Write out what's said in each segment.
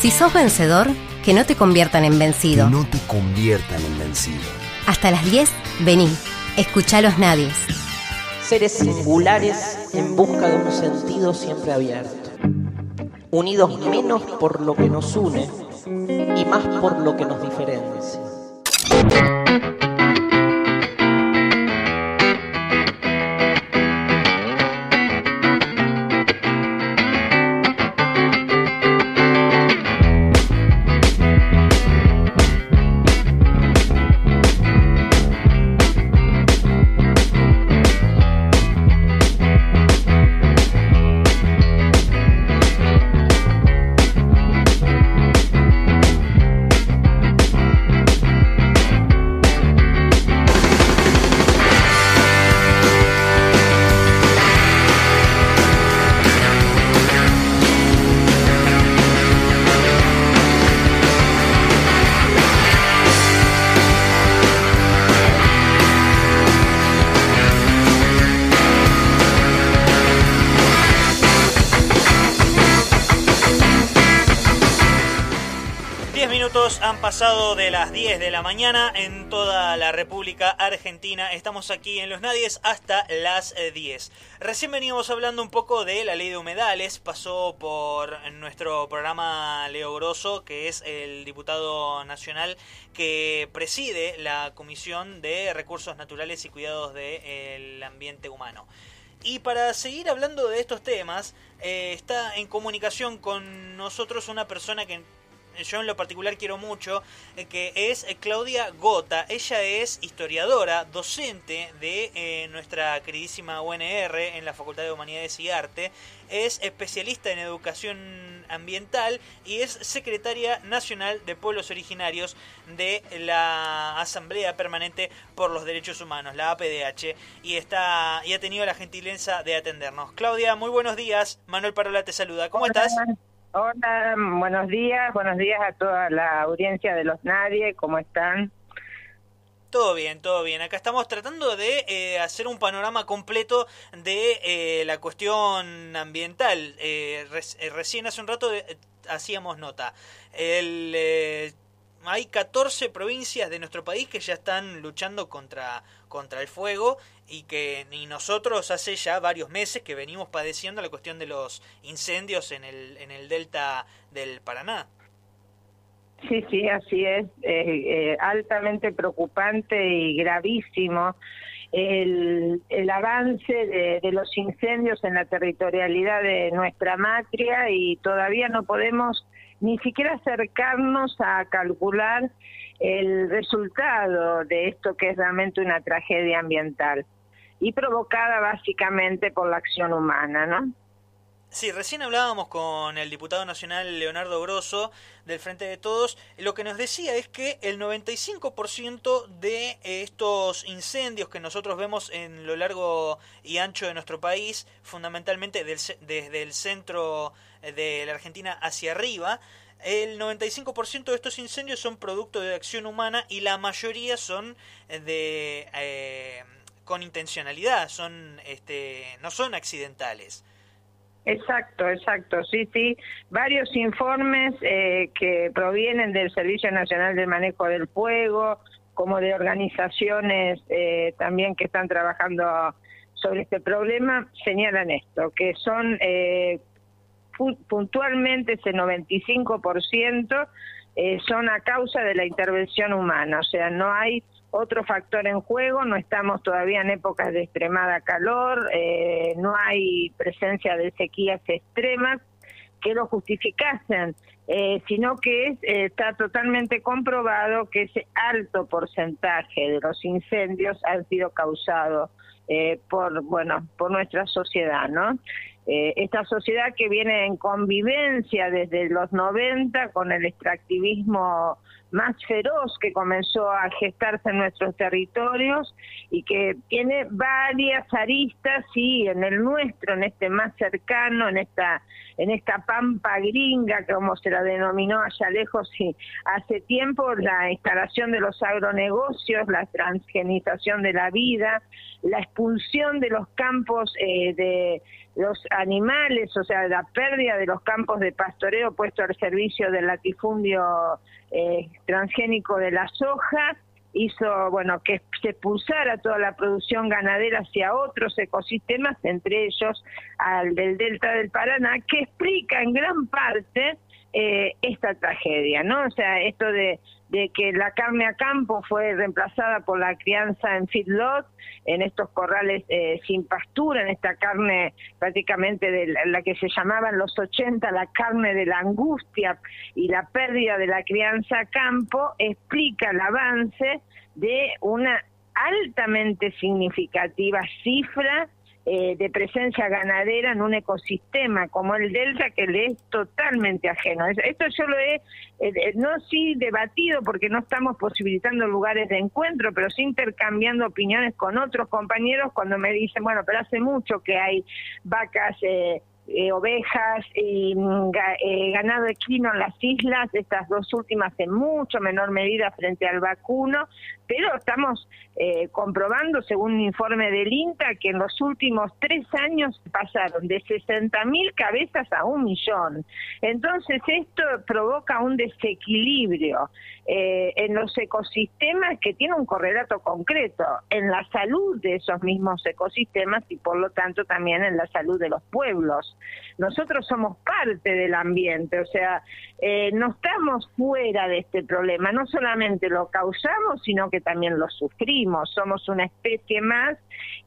Si sos vencedor, que no te conviertan en vencido. Que no te conviertan en vencido. Hasta las 10, vení. Escuchá los nadies. Seres singulares en busca de un sentido siempre abierto. Unidos menos por lo que nos une y más por lo que nos diferencia. Pasado de las 10 de la mañana en toda la República Argentina. Estamos aquí en Los Nadies hasta las 10. Eh, Recién veníamos hablando un poco de la ley de humedales. Pasó por nuestro programa Leo Grosso, que es el diputado nacional que preside la Comisión de Recursos Naturales y Cuidados del Ambiente Humano. Y para seguir hablando de estos temas, eh, está en comunicación con nosotros una persona que yo en lo particular quiero mucho, eh, que es eh, Claudia Gota. Ella es historiadora, docente de eh, nuestra queridísima UNR en la Facultad de Humanidades y Arte. Es especialista en educación ambiental y es secretaria nacional de pueblos originarios de la Asamblea Permanente por los Derechos Humanos, la APDH, y está y ha tenido la gentileza de atendernos. Claudia, muy buenos días. Manuel Parola te saluda. ¿Cómo estás? Hola, buenos días, buenos días a toda la audiencia de los Nadie, ¿cómo están? Todo bien, todo bien. Acá estamos tratando de eh, hacer un panorama completo de eh, la cuestión ambiental. Eh, recién hace un rato hacíamos nota. El hay 14 provincias de nuestro país que ya están luchando contra, contra el fuego y que ni nosotros hace ya varios meses que venimos padeciendo la cuestión de los incendios en el, en el delta del Paraná. Sí, sí, así es. Eh, altamente preocupante y gravísimo el, el avance de, de, los incendios en la territorialidad de nuestra matria y todavía no podemos ni siquiera acercarnos a calcular el resultado de esto que es realmente una tragedia ambiental y provocada básicamente por la acción humana, ¿no? Sí, recién hablábamos con el diputado nacional Leonardo Grosso del Frente de Todos. Lo que nos decía es que el 95% de estos incendios que nosotros vemos en lo largo y ancho de nuestro país, fundamentalmente desde el centro de la Argentina hacia arriba, el 95% de estos incendios son producto de acción humana y la mayoría son de eh, con intencionalidad, son este, no son accidentales. Exacto, exacto, sí, sí. Varios informes eh, que provienen del Servicio Nacional del Manejo del Fuego, como de organizaciones eh, también que están trabajando sobre este problema, señalan esto, que son eh, puntualmente ese 95% eh, son a causa de la intervención humana, o sea, no hay otro factor en juego, no estamos todavía en épocas de extremada calor, eh, no hay presencia de sequías extremas que lo justificasen, eh, sino que está totalmente comprobado que ese alto porcentaje de los incendios han sido causados por bueno por nuestra sociedad, ¿no? Eh, esta sociedad que viene en convivencia desde los 90 con el extractivismo más feroz que comenzó a gestarse en nuestros territorios y que tiene varias aristas y en el nuestro, en este más cercano, en esta en esta pampa gringa, como se la denominó allá lejos y hace tiempo, la instalación de los agronegocios, la transgenización de la vida, la expulsión de los campos eh, de los animales, o sea, la pérdida de los campos de pastoreo puesto al servicio del latifundio eh, transgénico de la soja, hizo, bueno, que se expulsara toda la producción ganadera hacia otros ecosistemas, entre ellos al del delta del Paraná, que explica en gran parte eh, esta tragedia, ¿no? O sea, esto de, de, que la carne a campo fue reemplazada por la crianza en feedlot, en estos corrales eh, sin pastura, en esta carne prácticamente de la, que se llamaba en los 80 la carne de la angustia y la pérdida de la crianza a campo, explica el avance de una altamente significativa cifra eh, de presencia ganadera en un ecosistema como el delta que le es totalmente ajeno. Esto yo lo he, eh, no sí debatido porque no estamos posibilitando lugares de encuentro, pero sí intercambiando opiniones con otros compañeros cuando me dicen, bueno, pero hace mucho que hay vacas... Eh, eh, ovejas y mm, eh, ganado equino en las islas, estas dos últimas en mucho menor medida frente al vacuno, pero estamos eh, comprobando, según un informe del INTA, que en los últimos tres años pasaron de 60 mil cabezas a un millón. Entonces esto provoca un desequilibrio en los ecosistemas que tiene un correlato concreto en la salud de esos mismos ecosistemas y por lo tanto también en la salud de los pueblos. Nosotros somos parte del ambiente, o sea, eh, no estamos fuera de este problema, no solamente lo causamos, sino que también lo sufrimos, somos una especie más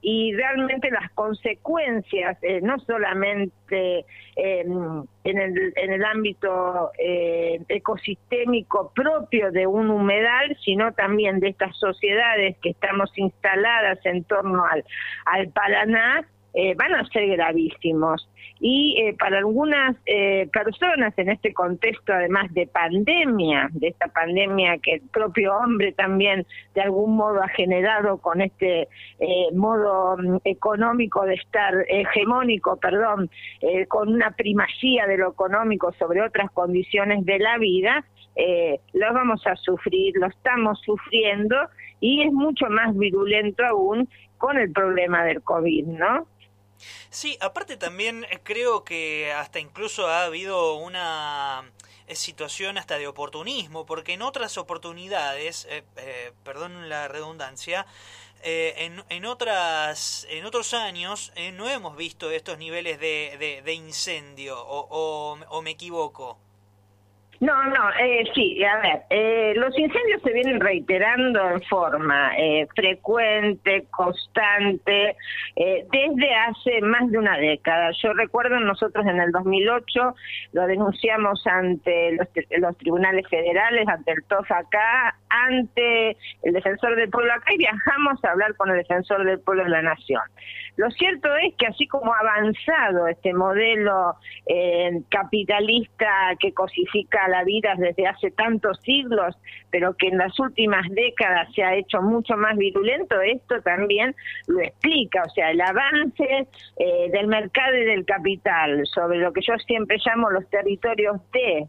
y realmente las consecuencias, eh, no solamente em, en, el, en el ámbito eh, ecosistémico propio de un humedal, sino también de estas sociedades que estamos instaladas en torno al, al Paraná, eh, van a ser gravísimos. Y eh, para algunas eh, personas en este contexto, además de pandemia, de esta pandemia que el propio hombre también de algún modo ha generado con este modo mm, económico de estar hegemónico, perdón, con una primacía de lo económico sobre otras condiciones de la vida, lo vamos a sufrir, lo estamos sufriendo y es mucho más virulento aún con el problema del COVID, ¿no? Sí, aparte también eh, creo que hasta incluso ha habido una eh, situación hasta de oportunismo, porque en otras oportunidades, eh, perdón la redundancia, en, en, otras, en otros años no hemos visto estos niveles de, de, incendio, o, o me equivoco. No, no, eh, sí, a ver, eh, los incendios se vienen reiterando en forma eh, frecuente, constante, eh, desde hace más de una década. Yo recuerdo nosotros en el 2008 lo denunciamos ante los, los tribunales federales, ante el TOF acá, ante el defensor del pueblo acá y viajamos a hablar con el defensor del pueblo de la nación. Lo cierto es que así como ha avanzado este modelo eh, capitalista que cosifica la vida desde hace tantos siglos, pero que en las últimas décadas se ha hecho mucho más virulento, esto también lo explica, o sea, el avance eh, del mercado y del capital sobre lo que yo siempre llamo los territorios de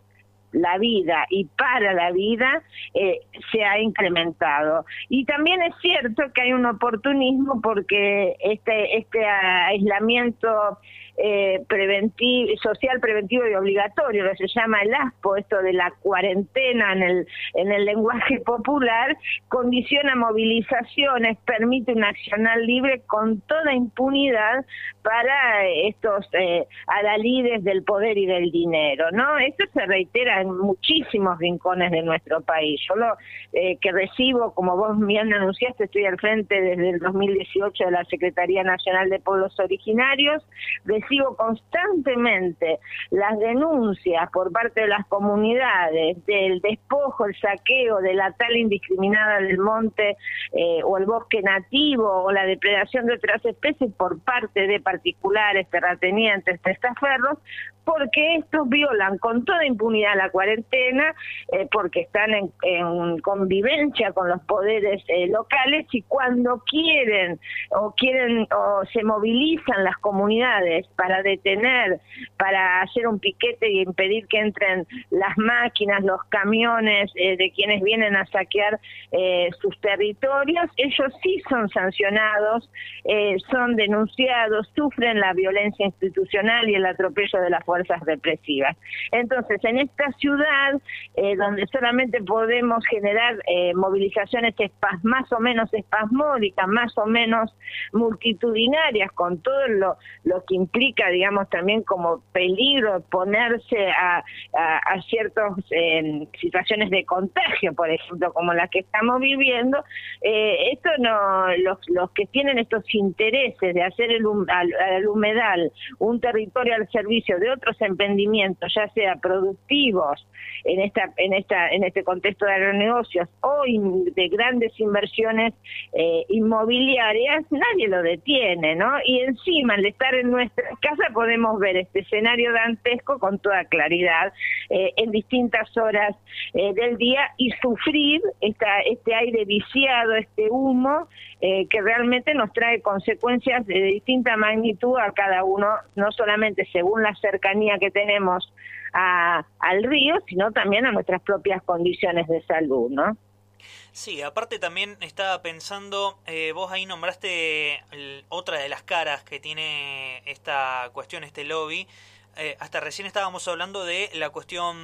la vida y para la vida eh, se ha incrementado. Y también es cierto que hay un oportunismo porque este, este aislamiento eh, preventivo, social preventivo y obligatorio, que se llama el ASPO, esto de la cuarentena en el, en el lenguaje popular, condiciona movilizaciones, permite un accional libre con toda impunidad para estos eh, adalides del poder y del dinero, ¿no? Esto se reitera en muchísimos rincones de nuestro país. Yo lo eh, que recibo, como vos bien anunciaste, estoy al frente desde el 2018 de la Secretaría Nacional de Pueblos Originarios, recibo constantemente las denuncias por parte de las comunidades del despojo, el saqueo de la tala indiscriminada del monte eh, o el bosque nativo o la depredación de otras especies por parte de particulares, terratenientes, testaferros, porque estos violan con toda impunidad la cuarentena, eh, porque están en, convivencia con los poderes eh, locales y cuando quieren o quieren o se movilizan las comunidades para detener, para hacer un piquete y impedir que entren las máquinas, los camiones eh, de quienes vienen a saquear sus territorios, ellos sí son sancionados, son denunciados, sufren la violencia institucional y el atropello de las fuerzas represivas. Entonces, en esta ciudad, eh, donde solamente podemos generar eh, movilizaciones más o menos espasmódicas, más o menos multitudinarias, con todo lo, que implica, digamos, también como peligro ponerse a, ciertas eh, situaciones de contagio, por ejemplo, como las que estamos viviendo, esto no, los, los que tienen estos intereses de hacer el, al, humedal un territorio al servicio de otros empresarios, ya sea productivos en esta en esta en este contexto de agronegocios o de grandes inversiones eh, inmobiliarias, nadie lo detiene, ¿no? Y encima al estar en nuestra casa podemos ver este escenario dantesco con toda claridad eh, en distintas horas eh, del día y sufrir esta, este aire viciado, este humo que realmente nos trae consecuencias de distinta magnitud a cada uno, no solamente según la cercanía que tenemos al río, sino también a nuestras propias condiciones de salud, ¿no? Sí, aparte también estaba pensando, eh, vos ahí nombraste otra de las caras que tiene esta cuestión, este lobby. Eh, hasta recién estábamos hablando de la cuestión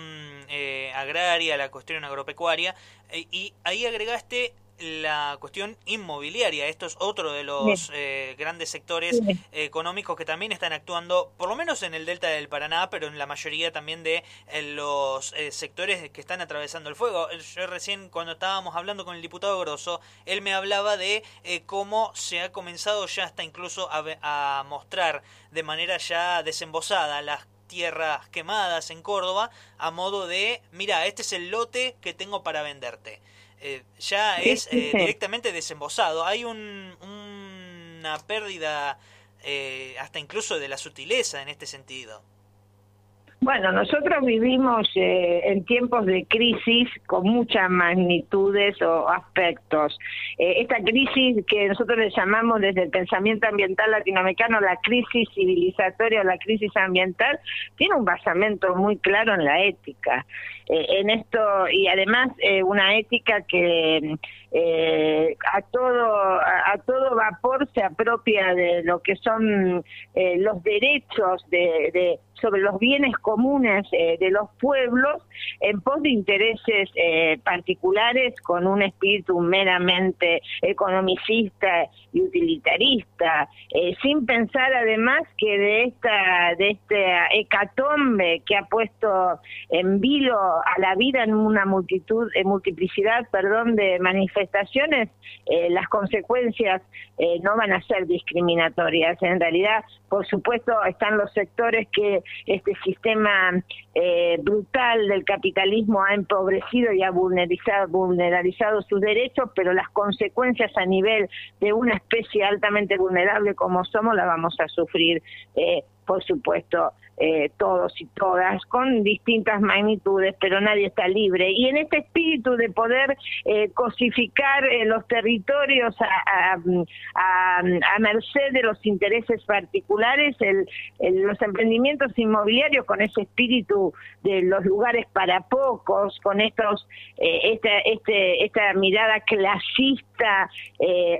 eh, agraria, la cuestión agropecuaria, y ahí agregaste la cuestión inmobiliaria. Esto es otro de los eh, grandes sectores económicos que también están actuando, por lo menos en el delta del Paraná, pero en la mayoría también de eh, los eh, sectores que están atravesando el fuego. Yo recién cuando estábamos hablando con el diputado Grosso, él me hablaba de cómo se ha comenzado ya hasta incluso a, a mostrar de manera ya desembosada las tierras quemadas en Córdoba a modo de, mira, este es el lote que tengo para venderte. Eh, ya es eh, directamente desembosado. Hay un, una pérdida eh, hasta incluso de la sutileza en este sentido. Bueno, nosotros vivimos eh, en tiempos de crisis con muchas magnitudes o aspectos. Eh, esta crisis que nosotros le llamamos desde el pensamiento ambiental latinoamericano la crisis civilizatoria o la crisis ambiental, tiene un basamento muy claro en la ética. Eh, en esto y además una ética que a todo a, todo vapor se apropia de lo que son los derechos de sobre los bienes comunes eh, de los pueblos en pos de intereses eh, particulares con un espíritu meramente economicista y utilitarista, eh, sin pensar además que de esta de este hecatombe que ha puesto en vilo a la vida en una multitud, en multiplicidad, perdón, de manifestaciones, las consecuencias no van a ser discriminatorias. En realidad, por supuesto, están los sectores que este sistema eh, brutal del capitalismo ha empobrecido y ha vulnerizado, vulneralizado sus derechos, pero las consecuencias a nivel de una especie altamente vulnerable como somos las vamos a sufrir, eh, por supuesto, eh, todos y todas, con distintas magnitudes, pero nadie está libre. Y en este espíritu de poder eh, cosificar eh, los territorios a, a, merced de los intereses particulares, el, los emprendimientos inmobiliarios con ese espíritu de los lugares para pocos, con estos esta, este, esta mirada clasista,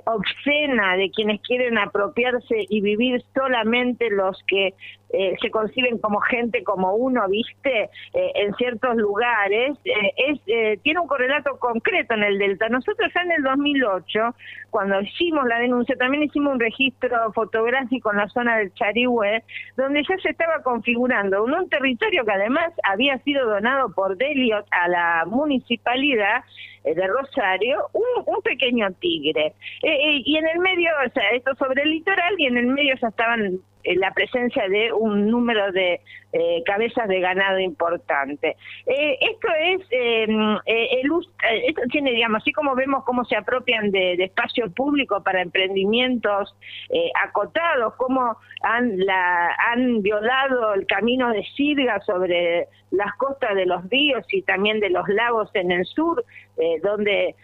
obscena de quienes quieren apropiarse y vivir solamente los que eh, se conciben como gente como uno, viste, eh, en ciertos lugares, eh, es, tiene un correlato concreto en el Delta. Nosotros ya en el 2008, cuando hicimos la denuncia, también hicimos un registro fotográfico en la zona del Charihue, donde ya se estaba configurando un, un territorio que además había sido donado por Deliot a la municipalidad de Rosario, un, un pequeño tigre. y en el medio, o sea, esto sobre el litoral, y en el medio ya estaban la presencia de un número de, eh, cabezas de ganado importante. Eh, esto es eh, el esto tiene, digamos, así como vemos cómo se apropian de, espacio público para emprendimientos acotados, cómo han, la, han violado el camino de Sirga sobre las costas de los ríos y también de los lagos en el sur, donde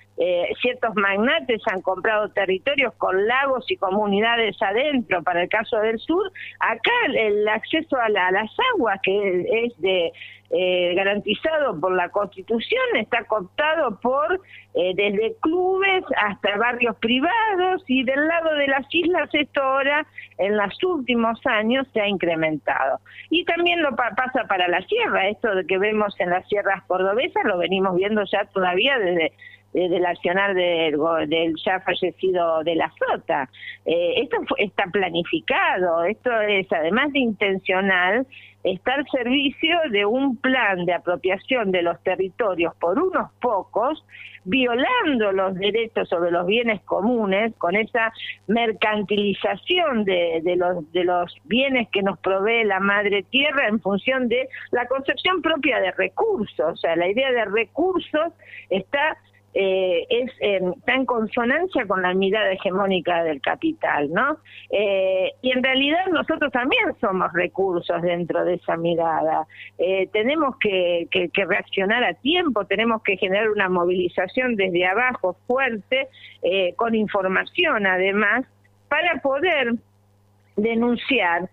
ciertos magnates han comprado territorios con lagos y comunidades adentro, para el caso del sur, acá el, acceso a, a las aguas que es de eh, garantizado por la Constitución, está cooptado por eh, desde clubes hasta barrios privados y del lado de las islas esto ahora en los últimos años se ha incrementado. Y también lo pasa para la sierra, esto de que vemos en las sierras cordobesas lo venimos viendo ya todavía desde desde el accionar del, del, ya fallecido de la flota. Eh, esto está planificado, esto es además de intencional, está al servicio de un plan de apropiación de los territorios por unos pocos, violando los derechos sobre los bienes comunes, con esa mercantilización de los bienes que nos provee la madre tierra en función de la concepción propia de recursos. O sea, la idea de recursos está eh, es eh, está en consonancia con la mirada hegemónica del capital, ¿no? Eh, y en realidad nosotros también somos recursos dentro de esa mirada. Eh, tenemos que, que, reaccionar a tiempo, tenemos que generar una movilización desde abajo fuerte, con información además, para poder denunciar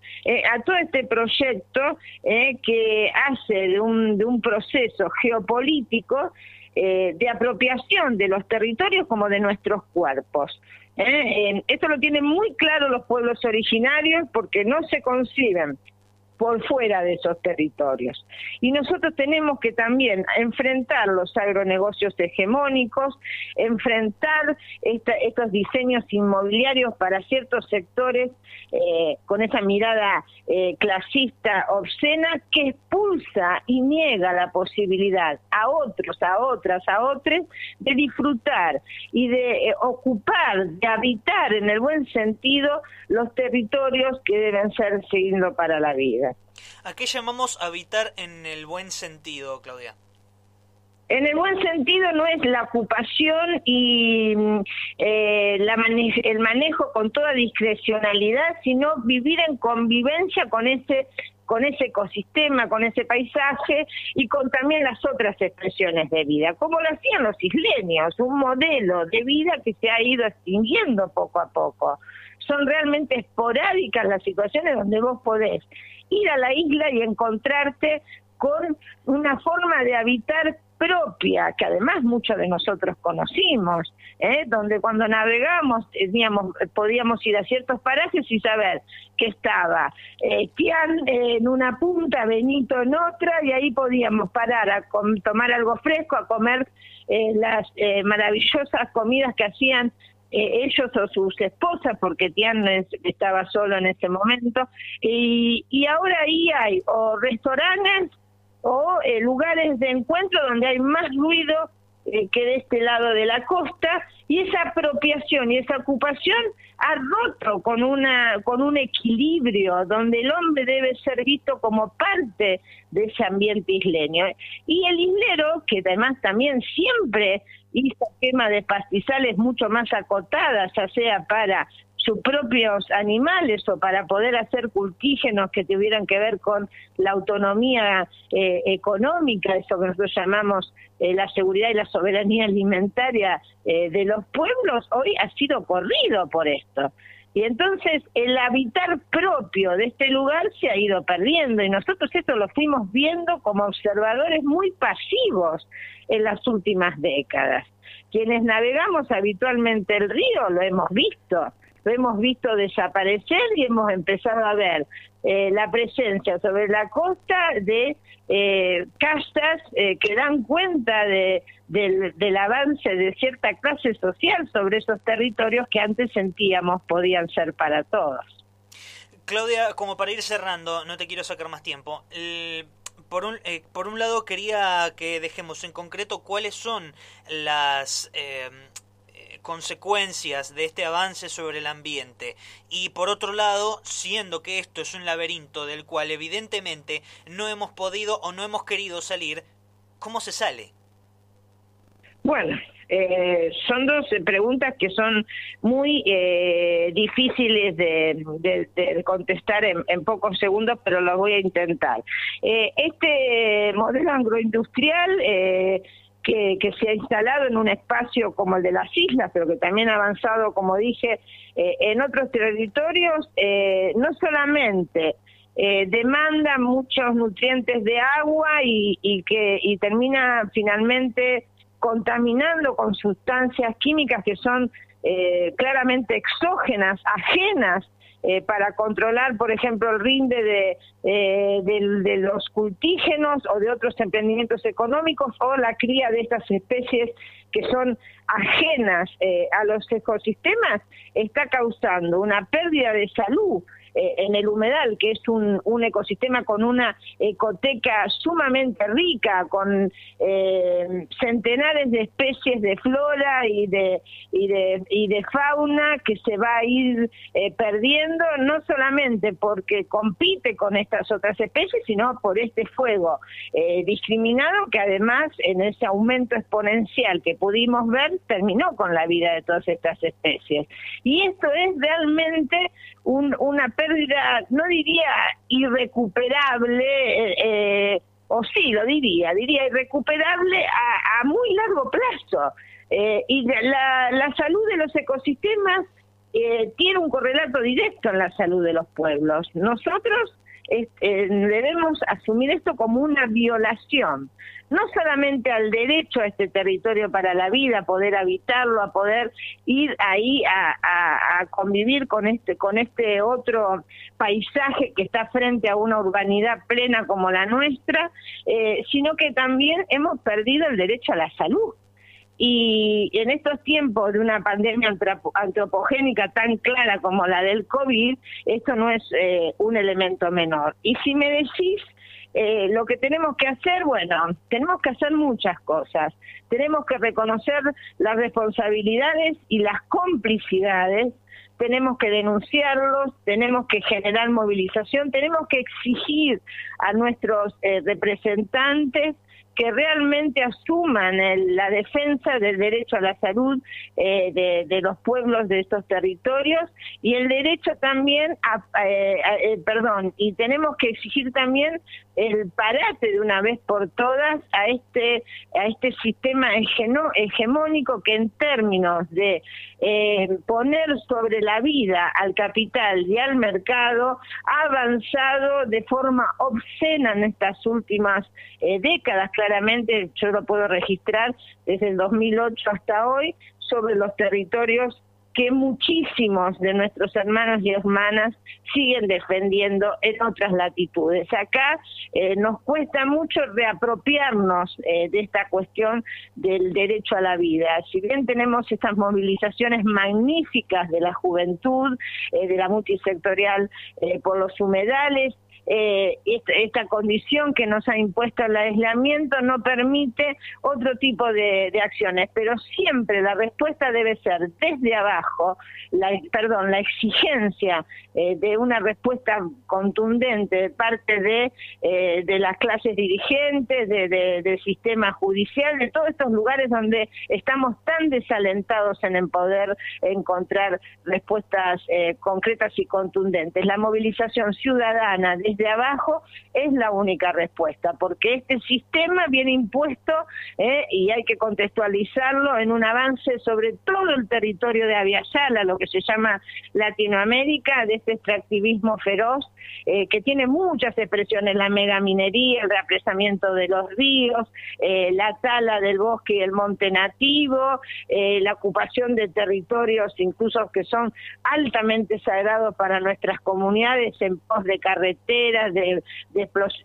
a todo este proyecto que hace de un, de un proceso geopolítico eh, de apropiación de los territorios como de nuestros cuerpos. ¿eh? esto lo tienen muy claro los pueblos originarios porque no se conciben por fuera de esos territorios. Y nosotros tenemos que también enfrentar los agronegocios hegemónicos, enfrentar estos diseños inmobiliarios para ciertos sectores eh, con esa mirada eh, clasista obscena que expulsa y niega la posibilidad a otros, a otras, a otros de disfrutar y de eh, ocupar, de habitar en el buen sentido los territorios que deben ser signo para la vida. ¿A qué llamamos habitar en el buen sentido, Claudia? En el buen sentido no es la ocupación y eh, la el manejo con toda discrecionalidad, sino vivir en convivencia con ese con ese ecosistema, con ese paisaje y con también las otras expresiones de vida, como lo hacían los isleños, un modelo de vida que se ha ido extinguiendo poco a poco. Son realmente esporádicas las situaciones donde vos podés ir a la isla y encontrarte con una forma de habitar propia, que además muchos de nosotros conocimos, ¿eh? donde cuando navegamos teníamos, podíamos ir a ciertos parajes y saber que estaba eh, Tian en una punta, Benito en otra, y ahí podíamos parar a tomar algo fresco, a comer eh, las eh, maravillosas comidas que hacían eh, ellos o sus esposas, porque Tian estaba solo en ese momento, y, y ahora ahí hay o restaurantes o eh, lugares de encuentro donde hay más ruido que de este lado de la costa y esa apropiación y esa ocupación ha roto con una con un equilibrio donde el hombre debe ser visto como parte de ese ambiente isleño. Y el islero que además también siempre hizo quema de pastizales mucho más acotadas ya sea para sus propios animales o para poder hacer cultígenos que tuvieran que ver con la autonomía eh, económica, eso que nosotros llamamos eh, la seguridad y la soberanía alimentaria eh, de los pueblos, hoy ha sido corrido por esto. Y entonces el habitar propio de este lugar se ha ido perdiendo y nosotros esto lo fuimos viendo como observadores muy pasivos en las últimas décadas. Quienes navegamos habitualmente el río lo hemos visto, lo hemos visto desaparecer y hemos empezado a ver eh, la presencia sobre la costa de eh, castas eh, que dan cuenta de, del, avance de cierta clase social sobre esos territorios que antes sentíamos podían ser para todos. Claudia, como para ir cerrando, no te quiero sacar más tiempo. por, un, por un lado, quería que dejemos en concreto cuáles son las consecuencias de este avance sobre el ambiente. Y por otro lado, siendo que esto es un laberinto del cual evidentemente no hemos podido o no hemos querido salir, ¿cómo se sale? Bueno, eh, son dos preguntas que son muy eh, difíciles de, contestar en, pocos segundos, pero lo voy a intentar. Eh, este modelo agroindustrial que, se ha instalado en un espacio como el de las islas, pero que también ha avanzado, como dije, en otros territorios, no solamente demanda muchos nutrientes de agua y, que y termina finalmente contaminando con sustancias químicas que son eh, claramente exógenas, ajenas eh, para controlar, por ejemplo, el rinde de, eh, de, los cultígenos o de otros emprendimientos económicos o la cría de estas especies que son ajenas a los ecosistemas, está causando una pérdida de salud eh, en el humedal, que es un, un, ecosistema con una ecoteca sumamente rica, con eh, centenares de especies de flora y de, y de, y de fauna que se va a ir eh, perdiendo, no solamente porque compite con estas otras especies, sino por este fuego discriminado que además en ese aumento exponencial que pudimos ver terminó con la vida de todas estas especies. Y esto es realmente un, una pérdida, no diría irrecuperable, eh, eh, o sí, lo diría, diría irrecuperable a, muy largo plazo. Eh, y la, la, salud de los ecosistemas tiene un correlato directo en la salud de los pueblos. Nosotros debemos asumir esto como una violación no solamente al derecho a este territorio para la vida, a poder habitarlo, a poder ir ahí a, convivir con este, con este otro paisaje que está frente a una urbanidad plena como la nuestra, eh, sino que también hemos perdido el derecho a la salud. Y en estos tiempos de una pandemia antropogénica tan clara como la del COVID, esto no es eh, un elemento menor. Y si me decís eh, lo que tenemos que hacer, bueno, tenemos que hacer muchas cosas. Tenemos que reconocer las responsabilidades y las complicidades, tenemos que denunciarlos, tenemos que generar movilización, tenemos que exigir a nuestros eh, representantes que realmente asuman la defensa del derecho a la salud eh, de, los pueblos de estos territorios y el derecho también a, eh, eh, perdón, y tenemos que exigir también el parate de una vez por todas a este a este sistema hegemónico que en términos de poner sobre la vida al capital y al mercado ha avanzado de forma obscena en estas últimas décadas claramente yo lo puedo registrar desde el 2008 hasta hoy sobre los territorios que muchísimos de nuestros hermanos y hermanas siguen defendiendo en otras latitudes. Acá eh, nos cuesta mucho reapropiarnos eh, de esta cuestión del derecho a la vida. Si bien tenemos estas movilizaciones magníficas de la juventud, eh, de la multisectorial por los humedales, eh, esta, condición que nos ha impuesto el aislamiento no permite otro tipo de, acciones, pero siempre la respuesta debe ser desde abajo, la, perdón, la exigencia eh, de una respuesta contundente de parte de, eh, de las clases dirigentes, de, del sistema judicial, de todos estos lugares donde estamos tan desalentados en el poder encontrar respuestas eh, concretas y contundentes. La movilización ciudadana de de abajo es la única respuesta, porque este sistema viene impuesto eh, y hay que contextualizarlo en un avance sobre todo el territorio de Aviala, lo que se llama Latinoamérica, de este extractivismo feroz, eh, que tiene muchas expresiones, la megaminería, el reapresamiento de los ríos, eh, la tala del bosque y el monte nativo, la ocupación de territorios incluso que son altamente sagrados para nuestras comunidades en pos de carreteras, de,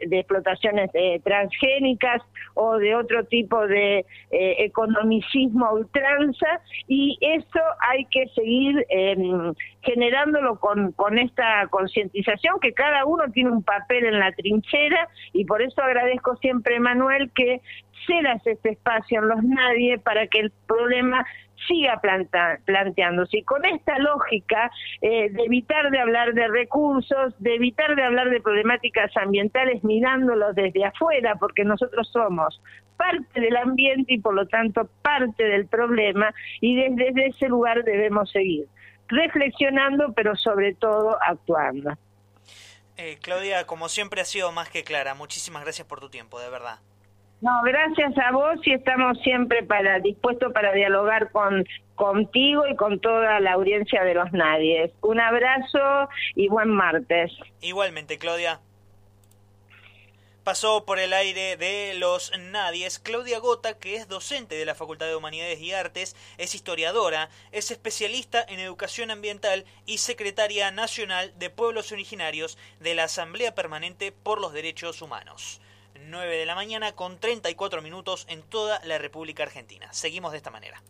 de, explotaciones eh, transgénicas o de otro tipo de eh, economicismo a ultranza. Y eso hay que seguir em, generándolo con, con esta concientización que cada uno tiene un papel en la trinchera. Y por eso agradezco siempre Manuel que cedas este espacio en los nadie para que el problema siga planteándose. Y con esta lógica eh, de evitar de hablar de recursos, de evitar de hablar de problemáticas ambientales mirándolos desde afuera, porque nosotros somos parte del ambiente y por lo tanto parte del problema y desde ese lugar debemos seguir reflexionando, pero sobre todo actuando. Eh, Claudia, como siempre ha sido más que clara. Muchísimas gracias por tu tiempo, de verdad. No, gracias a vos y estamos siempre para dispuestos para dialogar con contigo y con toda la audiencia de los Nadies. Un abrazo y buen martes. Igualmente, Claudia. Pasó por el aire de los Nadies Claudia Gota, que es docente de la Facultad de Humanidades y Artes, es historiadora, es especialista en educación ambiental y secretaria nacional de pueblos originarios de la Asamblea Permanente por los Derechos Humanos. 9 de la mañana con 34 minutos en toda la República Argentina. Seguimos de esta manera.